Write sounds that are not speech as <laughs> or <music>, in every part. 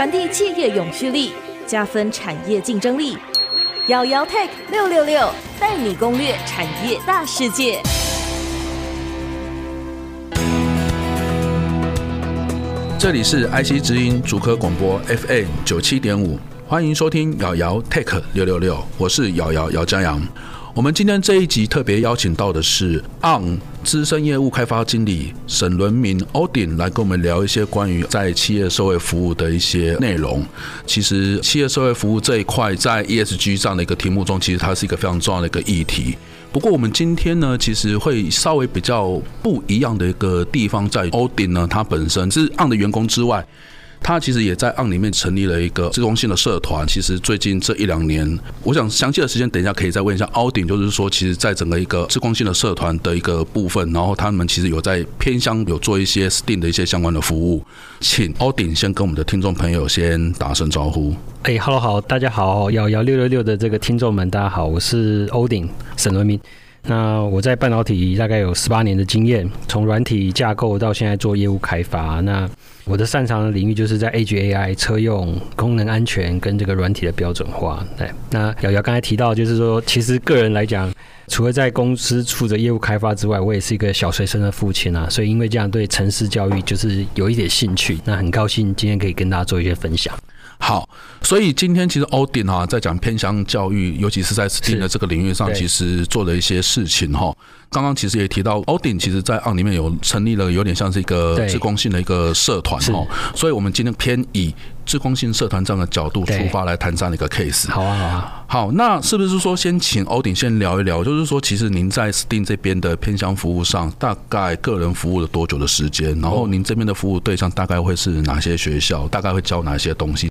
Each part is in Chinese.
传递企业永续力，加分产业竞争力。姚姚 Tech 六六六带你攻略产业大世界。这里是 IC 之音主科广播 FM 九七点五，欢迎收听姚姚 Tech 六六六，我是姚姚姚嘉阳。我们今天这一集特别邀请到的是 ON 资深业务开发经理沈伦明 Odin 来跟我们聊一些关于在企业社会服务的一些内容。其实企业社会服务这一块在 ESG 这样的一个题目中，其实它是一个非常重要的一个议题。不过我们今天呢，其实会稍微比较不一样的一个地方在 Odin 呢，他本身是 ON 的员工之外。他其实也在 ON 里面成立了一个志工性的社团。其实最近这一两年，我想详细的时间等一下可以再问一下 Odin，就是说，其实在整个一个志工性的社团的一个部分，然后他们其实有在偏乡有做一些 STEAM 的一些相关的服务。请 Odin 先跟我们的听众朋友先打声招呼。哎，Hello，好，大家好，幺幺六六六的这个听众们，大家好，我是 Odin 沈文明。那我在半导体大概有十八年的经验，从软体架构到现在做业务开发。那我的擅长的领域就是在 AGAI、车用、功能安全跟这个软体的标准化。对，那瑶瑶刚才提到，就是说，其实个人来讲，除了在公司负责业务开发之外，我也是一个小学生的父亲啊。所以因为这样，对城市教育就是有一点兴趣。那很高兴今天可以跟大家做一些分享。好，所以今天其实 Odin 哈在讲偏乡教育，尤其是在 STEAM 的这个领域上，其实做了一些事情哈。刚刚其实也提到，Odin 其实在 ON 里面有成立了有点像是一个自工性的一个社团哈。所以我们今天偏以志工性社团这样的角度出发来谈这样的一个 case。好啊，好啊。好，那是不是说先请 Odin 先聊一聊，就是说其实您在 STEAM 这边的偏向服务上，大概个人服务了多久的时间？然后您这边的服务对象大概会是哪些学校？大概会教哪些东西？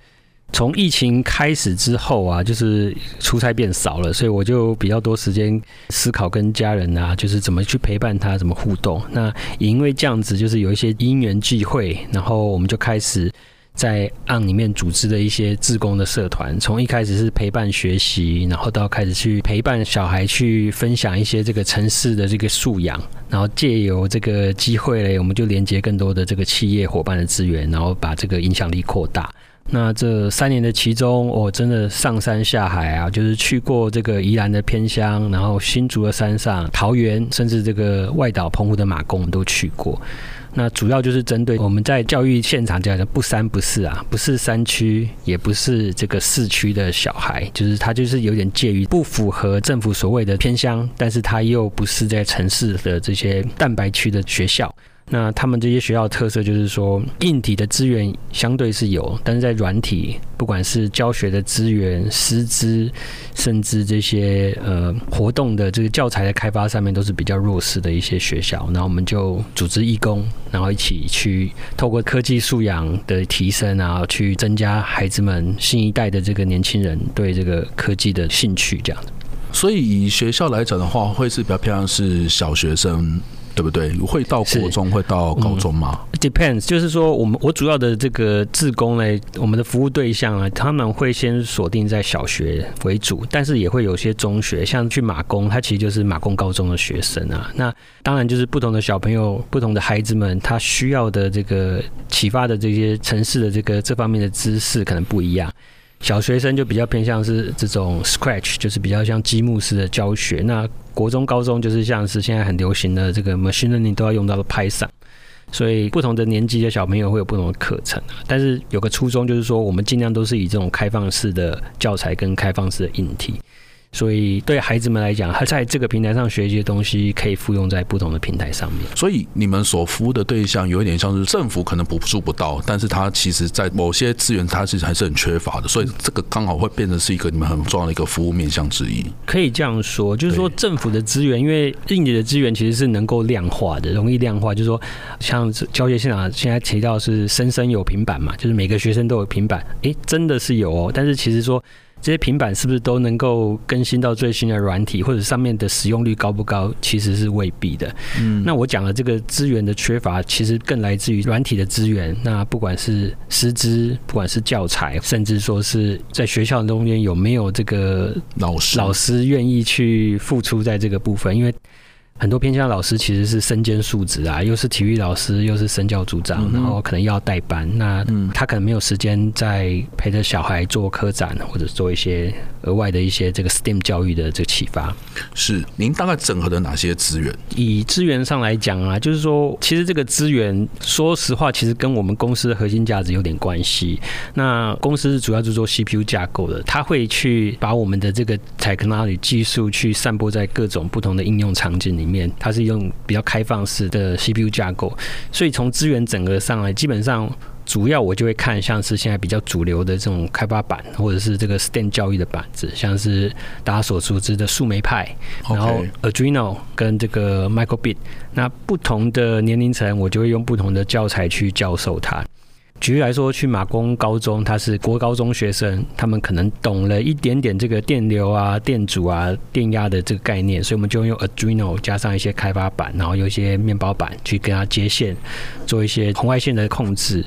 从疫情开始之后啊，就是出差变少了，所以我就比较多时间思考跟家人啊，就是怎么去陪伴他，怎么互动。那也因为这样子，就是有一些因缘际会，然后我们就开始在 ON 里面组织了一些志工的社团。从一开始是陪伴学习，然后到开始去陪伴小孩去分享一些这个城市的这个素养，然后借由这个机会嘞，我们就连接更多的这个企业伙伴的资源，然后把这个影响力扩大。那这三年的其中，我真的上山下海啊，就是去过这个宜兰的偏乡，然后新竹的山上、桃园，甚至这个外岛澎湖的马公，我们都去过。那主要就是针对我们在教育现场讲的不三不四啊，不是山区，也不是这个市区的小孩，就是他就是有点介于不符合政府所谓的偏乡，但是他又不是在城市的这些蛋白区的学校。那他们这些学校特色就是说，硬体的资源相对是有，但是在软体，不管是教学的资源、师资，甚至这些呃活动的这个教材的开发上面，都是比较弱势的一些学校。那我们就组织义工，然后一起去透过科技素养的提升，然后去增加孩子们新一代的这个年轻人对这个科技的兴趣，这样子。所以以学校来讲的话，会是比较偏向是小学生。对不对？会到国中，会到高中吗？嗯，Depends，就是说，我们我主要的这个志工呢，我们的服务对象啊，他们会先锁定在小学为主，但是也会有些中学，像去马工，他其实就是马工高中的学生啊。那当然就是不同的小朋友、不同的孩子们，他需要的这个启发的这些城市的这个这方面的知识可能不一样。小学生就比较偏向是这种 Scratch，就是比较像积木式的教学。那国中、高中就是像是现在很流行的这个 Machine Learning 都要用到的 Python，所以不同的年级的小朋友会有不同的课程。但是有个初衷就是说，我们尽量都是以这种开放式的教材跟开放式的硬体。所以对孩子们来讲，他在这个平台上学习的东西可以复用在不同的平台上面。所以你们所服务的对象有一点像是政府可能补助不到，但是它其实在某些资源，它其实还是很缺乏的。所以这个刚好会变成是一个你们很重要的一个服务面向之一。可以这样说，就是说政府的资源，因为硬体的资源其实是能够量化的，容易量化。就是说，像教学现场现在提到是生生有平板嘛，就是每个学生都有平板，诶，真的是有哦。但是其实说。这些平板是不是都能够更新到最新的软体，或者上面的使用率高不高？其实是未必的。嗯，那我讲的这个资源的缺乏，其实更来自于软体的资源。那不管是师资，不管是教材，甚至说是在学校中间有没有这个老师老师愿意去付出在这个部分，因为。很多偏向老师其实是身兼数职啊，又是体育老师，又是身教组长，嗯、然后可能要带班，那他可能没有时间在陪着小孩做科展，或者做一些额外的一些这个 STEM 教育的这个启发。是，您大概整合了哪些资源？以资源上来讲啊，就是说，其实这个资源，说实话，其实跟我们公司的核心价值有点关系。那公司主要是做 CPU 架构的，他会去把我们的这个 technology 技术去散播在各种不同的应用场景里面。它是用比较开放式的 CPU 架构，所以从资源整个上来，基本上主要我就会看像是现在比较主流的这种开发板，或者是这个 STEM 教育的板子，像是大家所熟知的树莓派，然后 Adreno 跟这个 Microbit，那不同的年龄层，我就会用不同的教材去教授它。举例来说，去马公高中，他是国高中学生，他们可能懂了一点点这个电流啊、电阻啊、电压的这个概念，所以我们就用 Arduino 加上一些开发板，然后有一些面包板去跟他接线，做一些红外线的控制。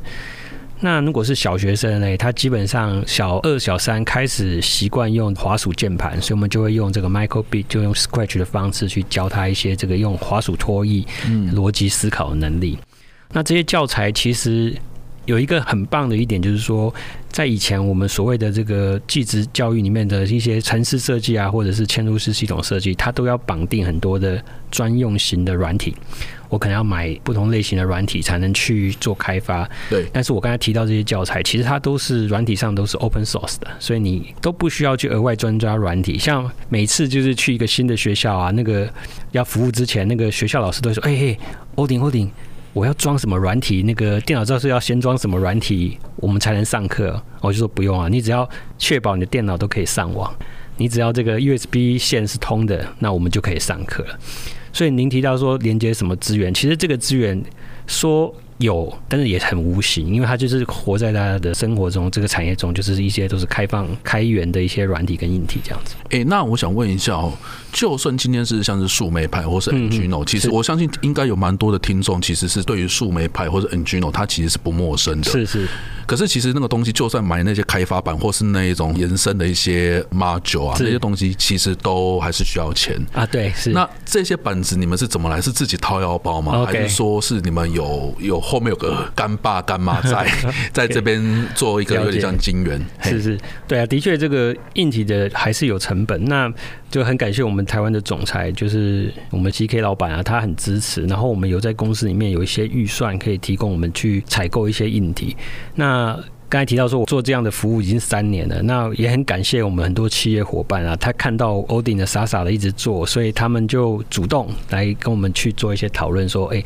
那如果是小学生呢，他基本上小二、小三开始习惯用滑鼠键盘，所以我们就会用这个 Microbit，就用 Scratch 的方式去教他一些这个用滑鼠拖曳、逻辑思考的能力。那这些教材其实。有一个很棒的一点，就是说，在以前我们所谓的这个技职教育里面的一些城市设计啊，或者是嵌入式系统设计，它都要绑定很多的专用型的软体。我可能要买不同类型的软体才能去做开发。对。但是我刚才提到这些教材，其实它都是软体上都是 open source 的，所以你都不需要去额外专抓软体。像每次就是去一个新的学校啊，那个要服务之前，那个学校老师都会说：“哎嘿，欧鼎，欧鼎。”我要装什么软体？那个电脑教室要先装什么软体，我们才能上课？我就说不用啊，你只要确保你的电脑都可以上网，你只要这个 USB 线是通的，那我们就可以上课了。所以您提到说连接什么资源，其实这个资源说。有，但是也很无形，因为它就是活在大家的生活中，这个产业中，就是一些都是开放、开源的一些软体跟硬体这样子。哎、欸，那我想问一下哦，就算今天是像是树莓派或是 Arduino，其实我相信应该有蛮多的听众其实是对于树莓派或者 Arduino，它其实是不陌生的。是是。可是其实那个东西，就算买那些开发版或是那一种延伸的一些 module 啊，这些东西其实都还是需要钱啊。对，是。那这些板子你们是怎么来？是自己掏腰包吗？还是说是你们有有后面有个干爸干妈在 <laughs> 在这边做一个有点像金援？是是，对啊，的确这个硬体的还是有成本。那就很感谢我们台湾的总裁，就是我们 GK 老板啊，他很支持。然后我们有在公司里面有一些预算，可以提供我们去采购一些硬体。那刚才提到说，我做这样的服务已经三年了，那也很感谢我们很多企业伙伴啊，他看到 Odin 的傻傻的一直做，所以他们就主动来跟我们去做一些讨论，说，哎，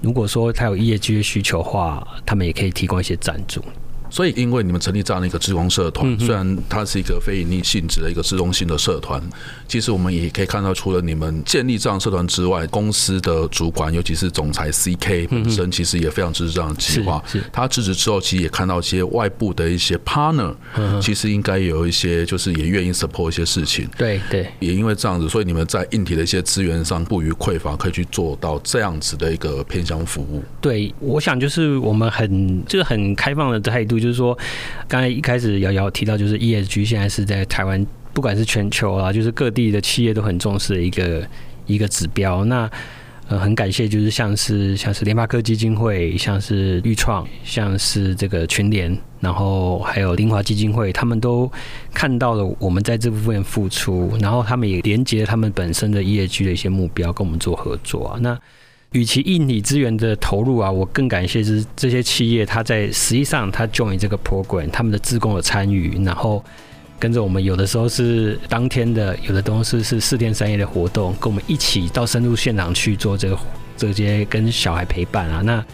如果说他有业绩的需求的话，他们也可以提供一些赞助。所以，因为你们成立这样的一个职工社团，虽然它是一个非盈利性质的一个志工性的社团，其实我们也可以看到，除了你们建立这样社团之外，公司的主管，尤其是总裁 CK 本身，其实也非常支持这样的计划。他支持之后，其实也看到一些外部的一些 partner，其实应该有一些就是也愿意 support 一些事情。对对，也因为这样子，所以你们在硬体的一些资源上不予匮乏，可以去做到这样子的一个偏向服务。对，我想就是我们很就是很开放的态度。就是说，刚才一开始瑶瑶提到，就是 ESG 现在是在台湾，不管是全球啊，就是各地的企业都很重视的一个一个指标。那呃，很感谢，就是像是像是联发科基金会，像是钰创，像是这个群联，然后还有林华基金会，他们都看到了我们在这部分付出，然后他们也连接他们本身的 ESG 的一些目标，跟我们做合作啊。那与其硬体资源的投入啊，我更感谢是这些企业，他在实际上他 join 这个 program，他们的自工的参与，然后跟着我们，有的时候是当天的，有的东西是四天三夜的活动，跟我们一起到深入现场去做这个这些跟小孩陪伴啊。那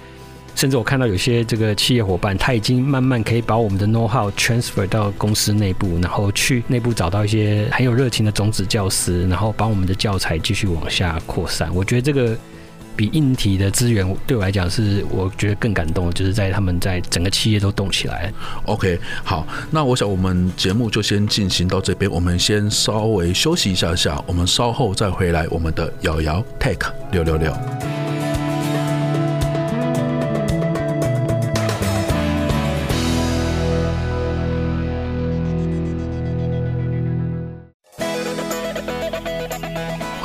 甚至我看到有些这个企业伙伴，他已经慢慢可以把我们的 know how transfer 到公司内部，然后去内部找到一些很有热情的种子教师，然后把我们的教材继续往下扩散。我觉得这个。比硬体的资源对我来讲是我觉得更感动，就是在他们在整个企业都动起来。OK，好，那我想我们节目就先进行到这边，我们先稍微休息一下下，我们稍后再回来我们的瑶瑶 Tech 六六六。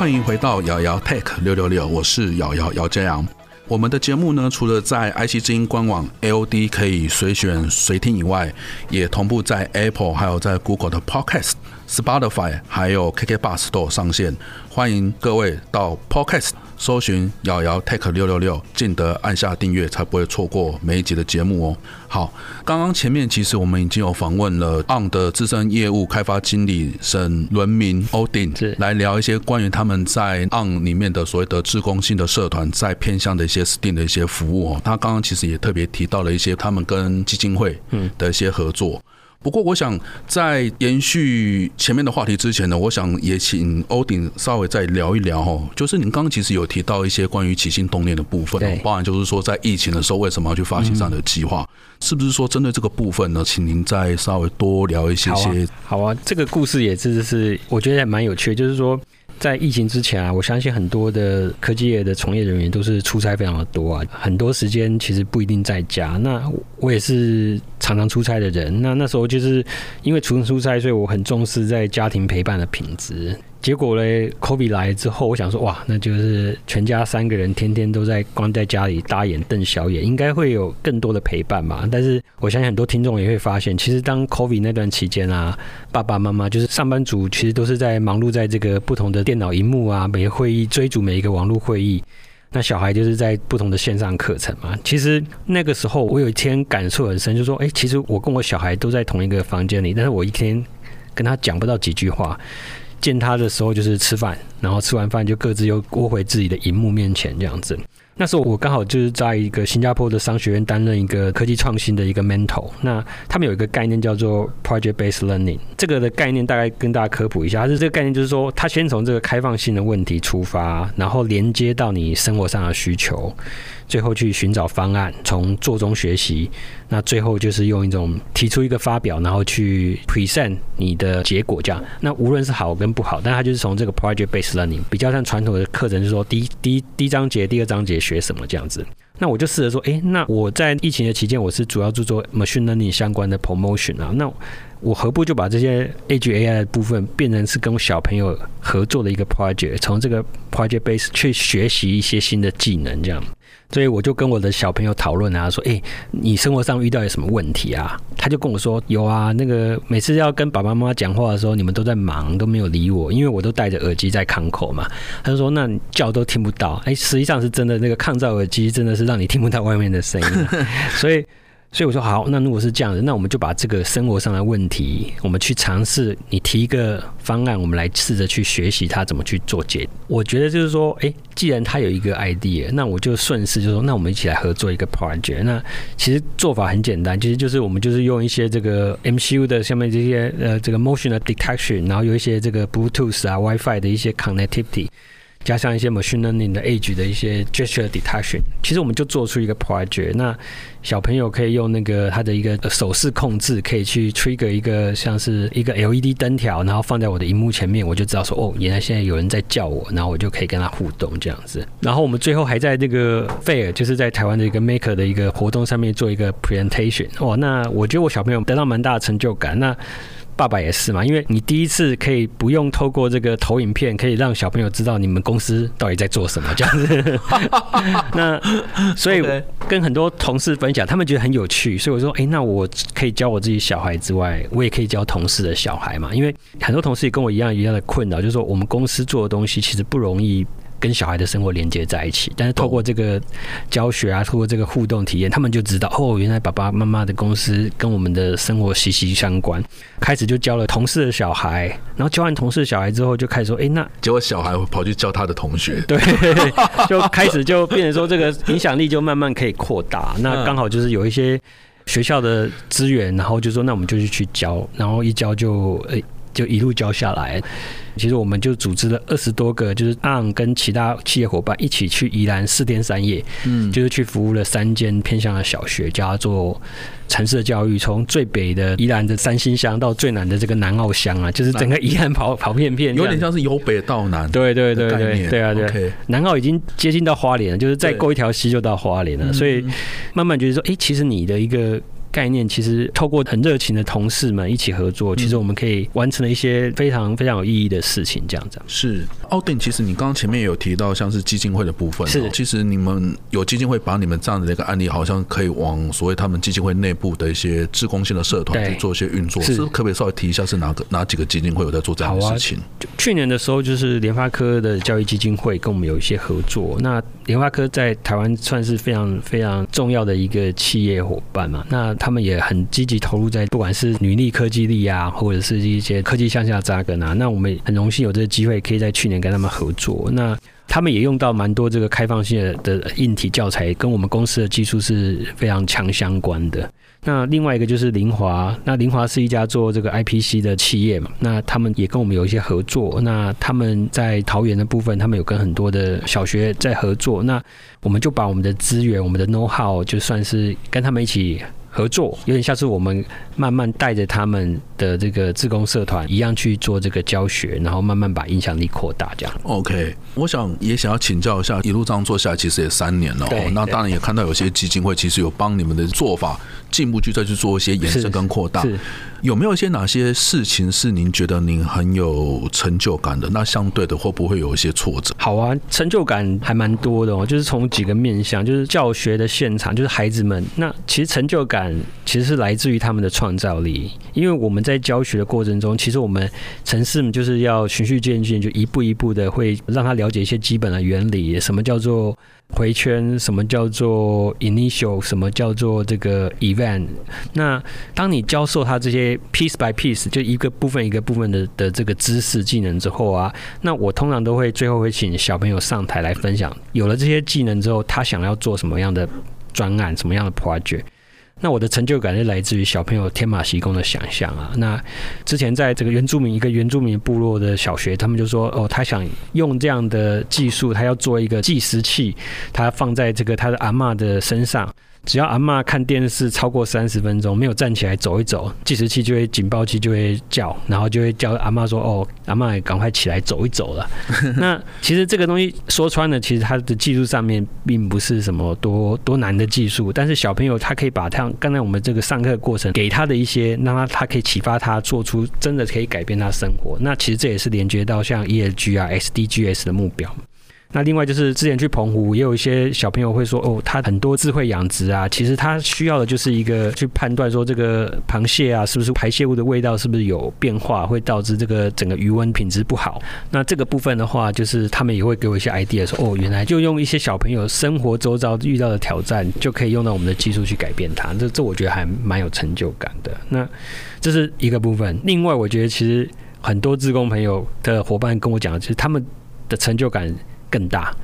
欢迎回到瑶瑶 Tech 六六六，我是瑶瑶姚佳阳。我们的节目呢，除了在 IC 之音官网 AOD 可以随选随听以外，也同步在 Apple 还有在 Google 的 Podcast、Spotify 还有 KKBox 都有上线。欢迎各位到 Podcast。搜寻瑶瑶 Tech 六六六，记得按下订阅，才不会错过每一集的节目哦。好，刚刚前面其实我们已经有访问了 ON 的资深业务开发经理沈伦明 Odin，来聊一些关于他们在 ON 里面的所谓的志工性的社团，在偏向的一些 Steam 的一些服务哦。他刚刚其实也特别提到了一些他们跟基金会的一些合作。不过，我想在延续前面的话题之前呢，我想也请欧鼎稍微再聊一聊哦，就是您刚刚其实有提到一些关于起心动念的部分，包含就是说在疫情的时候为什么要去发行这样的计划，是不是说针对这个部分呢？请您再稍微多聊一些些。好啊，这个故事也是是我觉得还蛮有趣，就是说。在疫情之前啊，我相信很多的科技业的从业人员都是出差非常的多啊，很多时间其实不一定在家。那我也是常常出差的人，那那时候就是因为出出差，所以我很重视在家庭陪伴的品质。结果嘞，COVID 来之后，我想说，哇，那就是全家三个人天天都在关在家里大眼瞪小眼，应该会有更多的陪伴嘛。但是我相信很多听众也会发现，其实当 COVID 那段期间啊，爸爸妈妈就是上班族，其实都是在忙碌在这个不同的电脑荧幕啊，每个会议追逐每一个网络会议，那小孩就是在不同的线上课程嘛。其实那个时候，我有一天感触很深，就说，哎，其实我跟我小孩都在同一个房间里，但是我一天跟他讲不到几句话。见他的时候就是吃饭，然后吃完饭就各自又窝回自己的荧幕面前这样子。那时候我刚好就是在一个新加坡的商学院担任一个科技创新的一个 mentor。那他们有一个概念叫做 project based learning，这个的概念大概跟大家科普一下，它是这个概念就是说，他先从这个开放性的问题出发，然后连接到你生活上的需求。最后去寻找方案，从做中学习。那最后就是用一种提出一个发表，然后去 present 你的结果这样。那无论是好跟不好，但它就是从这个 project based learning 比较像传统的课程，就是说第一第一第一章节、第二章节学什么这样子。那我就试着说，哎，那我在疫情的期间，我是主要做做 machine learning 相关的 promotion 啊。那我何不就把这些 a gai 的部分变成是跟小朋友合作的一个 project，从这个 project base 去学习一些新的技能这样。所以我就跟我的小朋友讨论啊，说：“哎，你生活上遇到有什么问题啊？”他就跟我说：“有啊，那个每次要跟爸爸妈妈讲话的时候，你们都在忙，都没有理我，因为我都戴着耳机在抗口嘛。”他就说：“那你叫都听不到。”哎，实际上是真的，那个抗噪耳机真的是让你听不到外面的声音，<laughs> 所以。所以我说好，那如果是这样子，那我们就把这个生活上的问题，我们去尝试，你提一个方案，我们来试着去学习它怎么去做解。我觉得就是说，诶，既然他有一个 idea，那我就顺势就说，那我们一起来合作一个 project。那其实做法很简单，其实就是我们就是用一些这个 MCU 的下面这些呃这个 motion 的 detection，然后有一些这个 Bluetooth 啊 WiFi 的一些 connectivity。加上一些 machine learning 的 age 的一些 gesture detection，其实我们就做出一个 project。那小朋友可以用那个他的一个手势控制，可以去 trigger 一个像是一个 LED 灯条，然后放在我的荧幕前面，我就知道说哦，原来现在有人在叫我，然后我就可以跟他互动这样子。然后我们最后还在那个 fair，就是在台湾的一个 maker 的一个活动上面做一个 presentation。哦，那我觉得我小朋友得到蛮大的成就感。那爸爸也是嘛，因为你第一次可以不用透过这个投影片，可以让小朋友知道你们公司到底在做什么这样子。<laughs> 那所以跟很多同事分享，他们觉得很有趣，所以我说，哎，那我可以教我自己小孩之外，我也可以教同事的小孩嘛，因为很多同事也跟我一样一样的困扰，就是说我们公司做的东西其实不容易。跟小孩的生活连接在一起，但是透过这个教学啊，透过这个互动体验，他们就知道哦，原来爸爸妈妈的公司跟我们的生活息息相关。开始就教了同事的小孩，然后教完同事的小孩之后，就开始说，哎，那结果小孩会跑去教他的同学，对，就开始就变成说这个影响力就慢慢可以扩大。那刚好就是有一些学校的资源，然后就说那我们就去去教，然后一教就诶就一路教下来。其实我们就组织了二十多个，就是 ON 跟其他企业伙伴一起去宜兰四天三夜，嗯，就是去服务了三间偏向的小学，叫他做城市的教育，从最北的宜兰的三星乡到最南的这个南澳乡啊，就是整个宜兰跑 <laughs> 跑遍遍，有点像是由北到南，对对对对对啊对，okay. 南澳已经接近到花莲了，就是再过一条溪就到花莲了，所以慢慢觉得说，哎，其实你的一个。概念，其实透过很热情的同事们一起合作，其实我们可以完成了一些非常非常有意义的事情。这样子是奥丁，其实你刚刚前面也有提到，像是基金会的部分，是其实你们有基金会把你们这样的一个案例，好像可以往所谓他们基金会内部的一些志工性的社团去做一些运作，是可不可以稍微提一下是哪个哪几个基金会有在做这样的事情？就去年的时候，就是联发科的教育基金会跟我们有一些合作。那联发科在台湾算是非常非常重要的一个企业伙伴嘛，那他们也很积极投入在不管是女力、科技力啊，或者是一些科技向下扎根啊。那我们很荣幸有这个机会，可以在去年跟他们合作。那他们也用到蛮多这个开放性的的硬体教材，跟我们公司的技术是非常强相关的。那另外一个就是凌华，那凌华是一家做这个 IPC 的企业嘛，那他们也跟我们有一些合作。那他们在桃园的部分，他们有跟很多的小学在合作。那我们就把我们的资源、我们的 know how，就算是跟他们一起。合作有点像是我们慢慢带着他们的这个自工社团一样去做这个教学，然后慢慢把影响力扩大。这样。OK，我想也想要请教一下，一路这样做下来，其实也三年了。哦。那当然也看到有些基金会其实有帮你们的做法进一步去再去做一些延伸跟扩大。是。有没有一些哪些事情是您觉得您很有成就感的？那相对的会不会有一些挫折？好啊，成就感还蛮多的哦。就是从几个面向，就是教学的现场，就是孩子们。那其实成就感其实是来自于他们的创造力，因为我们在教学的过程中，其实我们城市就是要循序渐进，就一步一步的会让他了解一些基本的原理，什么叫做。回圈，什么叫做 initial？什么叫做这个 event？那当你教授他这些 piece by piece，就一个部分一个部分的的这个知识技能之后啊，那我通常都会最后会请小朋友上台来分享。有了这些技能之后，他想要做什么样的专案，什么样的 project？那我的成就感是来自于小朋友天马行空的想象啊。那之前在这个原住民一个原住民部落的小学，他们就说哦，他想用这样的技术，他要做一个计时器，他放在这个他的阿嬷的身上。只要阿嬷看电视超过三十分钟没有站起来走一走，计时器就会警报器就会叫，然后就会叫阿嬷说：“哦，阿嬷赶快起来走一走了。” <laughs> 那其实这个东西说穿了，其实它的技术上面并不是什么多多难的技术，但是小朋友他可以把他刚才我们这个上课过程给他的一些，让他他可以启发他做出真的可以改变他生活。那其实这也是连接到像 ESG 啊、SDGs 的目标。那另外就是之前去澎湖，也有一些小朋友会说，哦，他很多智慧养殖啊，其实他需要的就是一个去判断说这个螃蟹啊，是不是排泄物的味道是不是有变化，会导致这个整个鱼温品质不好。那这个部分的话，就是他们也会给我一些 idea，说，哦，原来就用一些小朋友生活周遭遇到的挑战，就可以用到我们的技术去改变它。这这我觉得还蛮有成就感的。那这是一个部分。另外，我觉得其实很多志工朋友的伙伴跟我讲，其实他们的成就感。更大。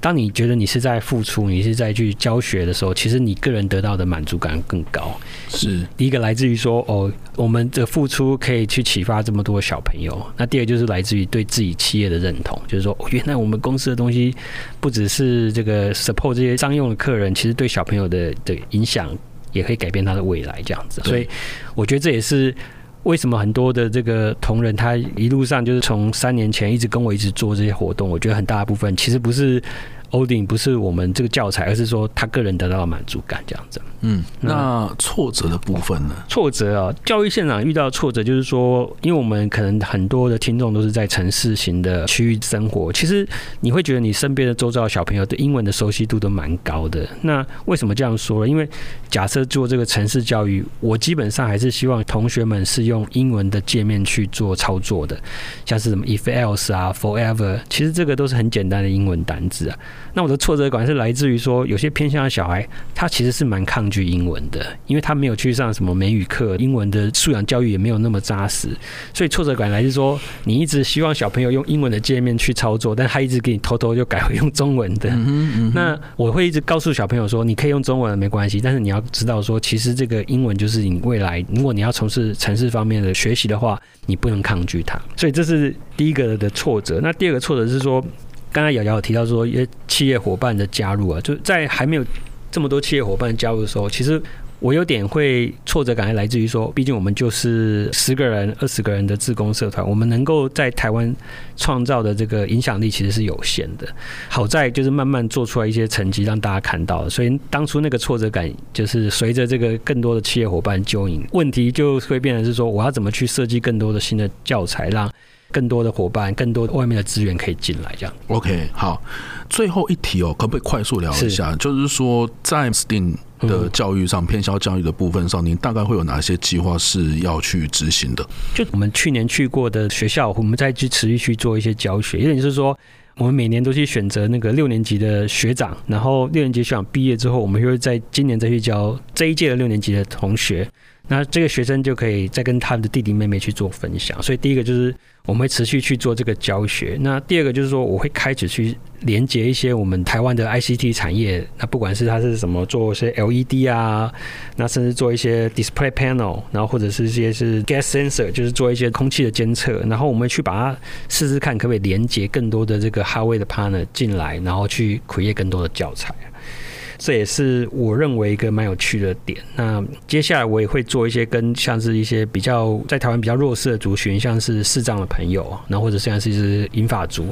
当你觉得你是在付出，你是在去教学的时候，其实你个人得到的满足感更高。是第一个来自于说，哦，我们的付出可以去启发这么多小朋友。那第二就是来自于对自己企业的认同，就是说，原来我们公司的东西不只是这个 support 这些商用的客人，其实对小朋友的的影响也可以改变他的未来，这样子。所以我觉得这也是。为什么很多的这个同仁，他一路上就是从三年前一直跟我一直做这些活动？我觉得很大部分其实不是。欧丁不是我们这个教材，而是说他个人得到的满足感这样子。嗯，那挫折的部分呢？挫折啊，教育现场遇到挫折，就是说，因为我们可能很多的听众都是在城市型的区域生活，其实你会觉得你身边的周遭的小朋友对英文的熟悉度都蛮高的。那为什么这样说呢？因为假设做这个城市教育，我基本上还是希望同学们是用英文的界面去做操作的，像是什么 if else 啊，forever，其实这个都是很简单的英文单字啊。那我的挫折感是来自于说，有些偏向的小孩，他其实是蛮抗拒英文的，因为他没有去上什么美语课，英文的素养教育也没有那么扎实，所以挫折感来自说，你一直希望小朋友用英文的界面去操作，但他一直给你偷偷就改回用中文的。<laughs> 那我会一直告诉小朋友说，你可以用中文没关系，但是你要知道说，其实这个英文就是你未来，如果你要从事城市方面的学习的话，你不能抗拒它。所以这是第一个的挫折。那第二个挫折是说。刚才瑶瑶有提到说，一些企业伙伴的加入啊，就在还没有这么多企业伙伴加入的时候，其实我有点会挫折感，来自于说，毕竟我们就是十个人、二十个人的自工社团，我们能够在台湾创造的这个影响力其实是有限的。好在就是慢慢做出来一些成绩，让大家看到了。所以当初那个挫折感，就是随着这个更多的企业伙伴 join，问题就会变成是说，我要怎么去设计更多的新的教材，让更多的伙伴、更多外面的资源可以进来。这样。OK，好，最后一题哦，可不可以快速聊一下？是就是说，在 STEAM 的教育上，偏销教育的部分上，您大概会有哪些计划是要去执行的？就我们去年去过的学校，我们再去持续去做一些教学。也就是说，我们每年都去选择那个六年级的学长，然后六年级学长毕业之后，我们又会在今年再去教这一届的六年级的同学。那这个学生就可以再跟他的弟弟妹妹去做分享。所以第一个就是。我们会持续去做这个教学。那第二个就是说，我会开始去连接一些我们台湾的 ICT 产业。那不管是它是什么，做一些 LED 啊，那甚至做一些 Display Panel，然后或者是一些是 Gas Sensor，就是做一些空气的监测。然后我们去把它试试看，可不可以连接更多的这个 Hardware 的 Partner 进来，然后去 create 更多的教材。这也是我认为一个蛮有趣的点。那接下来我也会做一些跟像是一些比较在台湾比较弱势的族群，像是视障的朋友，然后或者像是是银发族。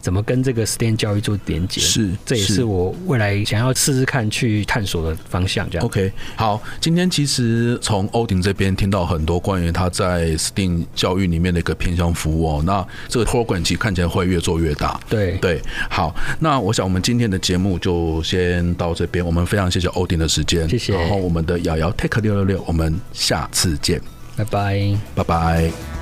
怎么跟这个 STEM 教育做连接？是，这也是我未来想要试试看去探索的方向。这样。OK，好，今天其实从欧鼎这边听到很多关于他在 STEAM 教育里面的一个偏向服务哦。那这个 program 其实看起来会越做越大。对对，好，那我想我们今天的节目就先到这边。我们非常谢谢欧丁的时间，谢谢。然后我们的瑶瑶 Take 六六六我们下次见，拜拜，拜拜。